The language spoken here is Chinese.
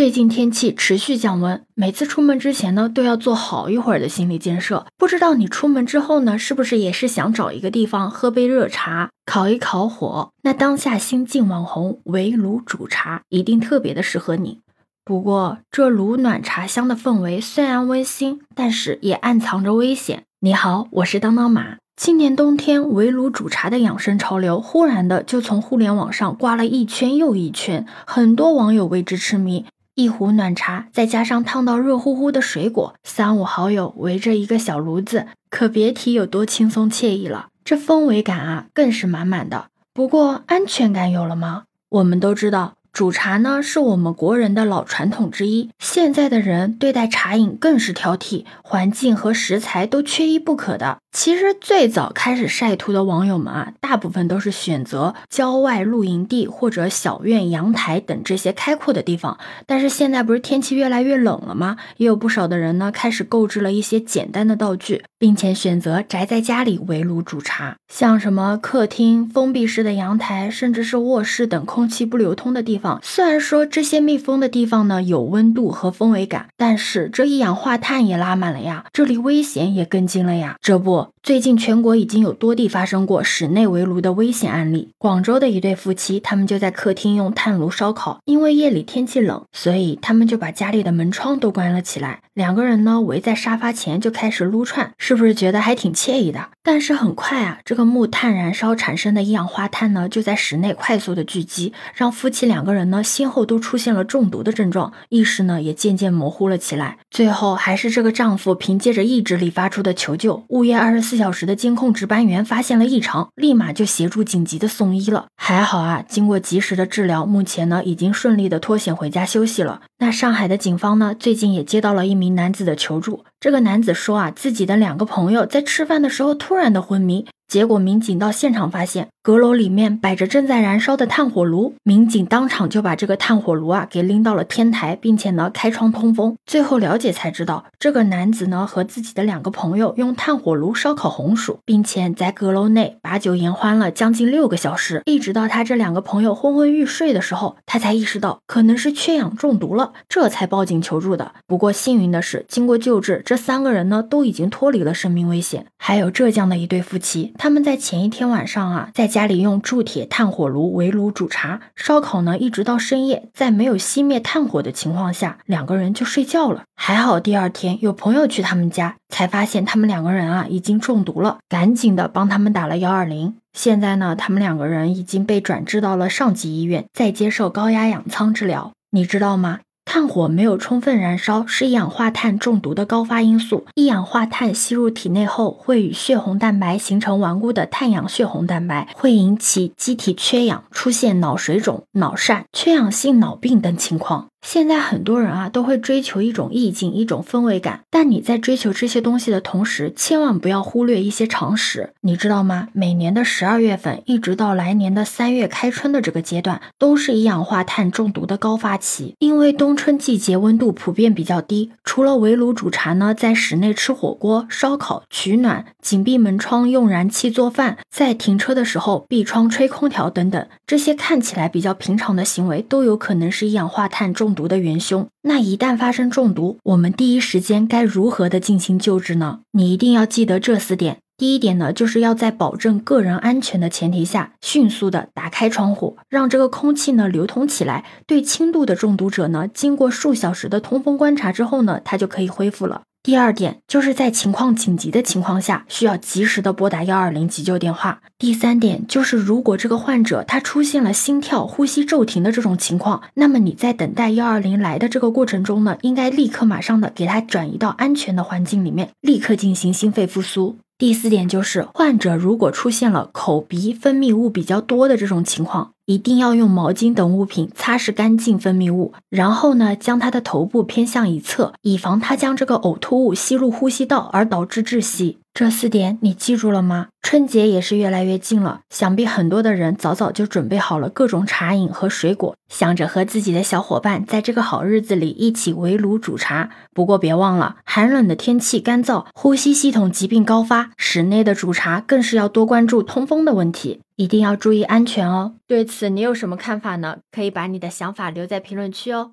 最近天气持续降温，每次出门之前呢，都要做好一会儿的心理建设。不知道你出门之后呢，是不是也是想找一个地方喝杯热茶，烤一烤火？那当下新晋网红围炉煮茶，一定特别的适合你。不过，这炉暖茶香的氛围虽然温馨，但是也暗藏着危险。你好，我是当当马。今年冬天围炉煮茶的养生潮流，忽然的就从互联网上刮了一圈又一圈，很多网友为之痴迷。一壶暖茶，再加上烫到热乎乎的水果，三五好友围着一个小炉子，可别提有多轻松惬意了。这氛围感啊，更是满满的。不过安全感有了吗？我们都知道。煮茶呢，是我们国人的老传统之一。现在的人对待茶饮更是挑剔，环境和食材都缺一不可的。其实最早开始晒图的网友们啊，大部分都是选择郊外露营地或者小院、阳台等这些开阔的地方。但是现在不是天气越来越冷了吗？也有不少的人呢，开始购置了一些简单的道具，并且选择宅在家里围炉煮茶。像什么客厅、封闭式的阳台，甚至是卧室等空气不流通的地方。虽然说这些密封的地方呢有温度和氛围感，但是这一氧化碳也拉满了呀，这里危险也跟进了呀，这不。作最近全国已经有多地发生过室内围炉的危险案例。广州的一对夫妻，他们就在客厅用炭炉烧烤，因为夜里天气冷，所以他们就把家里的门窗都关了起来。两个人呢围在沙发前就开始撸串，是不是觉得还挺惬意的？但是很快啊，这个木炭燃烧产生的一氧化碳呢就在室内快速的聚集，让夫妻两个人呢先后都出现了中毒的症状，意识呢也渐渐模糊了起来。最后还是这个丈夫凭借着意志力发出的求救，物业二十四小时的监控值班员发现了异常，立马就协助紧急的送医了。还好啊，经过及时的治疗，目前呢已经顺利的脱险回家休息了。那上海的警方呢，最近也接到了一名男子的求助。这个男子说啊，自己的两个朋友在吃饭的时候突然的昏迷。结果民警到现场发现，阁楼里面摆着正在燃烧的炭火炉，民警当场就把这个炭火炉啊给拎到了天台，并且呢开窗通风。最后了解才知道，这个男子呢和自己的两个朋友用炭火炉烧烤红薯，并且在阁楼内把酒言欢了将近六个小时，一直到他这两个朋友昏昏欲睡的时候，他才意识到可能是缺氧中毒了这才报警求助的。不过幸运的是，经过救治，这三个人呢都已经脱离了生命危险。还有浙江的一对夫妻。他们在前一天晚上啊，在家里用铸铁炭火炉围炉煮茶烧烤呢，一直到深夜，在没有熄灭炭火的情况下，两个人就睡觉了。还好第二天有朋友去他们家，才发现他们两个人啊已经中毒了，赶紧的帮他们打了幺二零。现在呢，他们两个人已经被转至到了上级医院，在接受高压氧舱治疗。你知道吗？炭火没有充分燃烧，是一氧化碳中毒的高发因素。一氧化碳吸入体内后，会与血红蛋白形成顽固的碳氧血红蛋白，会引起机体缺氧，出现脑水肿、脑疝、缺氧性脑病等情况。现在很多人啊都会追求一种意境、一种氛围感，但你在追求这些东西的同时，千万不要忽略一些常识。你知道吗？每年的十二月份一直到来年的三月开春的这个阶段，都是一氧化碳中毒的高发期。因为冬春季节温度普遍比较低，除了围炉煮茶呢，在室内吃火锅、烧烤取暖，紧闭门窗用燃气做饭，在停车的时候闭窗吹空调等等，这些看起来比较平常的行为，都有可能是一氧化碳中。中毒的元凶，那一旦发生中毒，我们第一时间该如何的进行救治呢？你一定要记得这四点。第一点呢，就是要在保证个人安全的前提下，迅速的打开窗户，让这个空气呢流通起来。对轻度的中毒者呢，经过数小时的通风观察之后呢，他就可以恢复了。第二点就是在情况紧急的情况下，需要及时的拨打幺二零急救电话。第三点就是，如果这个患者他出现了心跳、呼吸骤停的这种情况，那么你在等待幺二零来的这个过程中呢，应该立刻马上的给他转移到安全的环境里面，立刻进行心肺复苏。第四点就是，患者如果出现了口鼻分泌物比较多的这种情况。一定要用毛巾等物品擦拭干净分泌物，然后呢，将他的头部偏向一侧，以防他将这个呕吐物吸入呼吸道而导致窒息。这四点你记住了吗？春节也是越来越近了，想必很多的人早早就准备好了各种茶饮和水果，想着和自己的小伙伴在这个好日子里一起围炉煮茶。不过别忘了，寒冷的天气干燥，呼吸系统疾病高发，室内的煮茶更是要多关注通风的问题。一定要注意安全哦！对此你有什么看法呢？可以把你的想法留在评论区哦。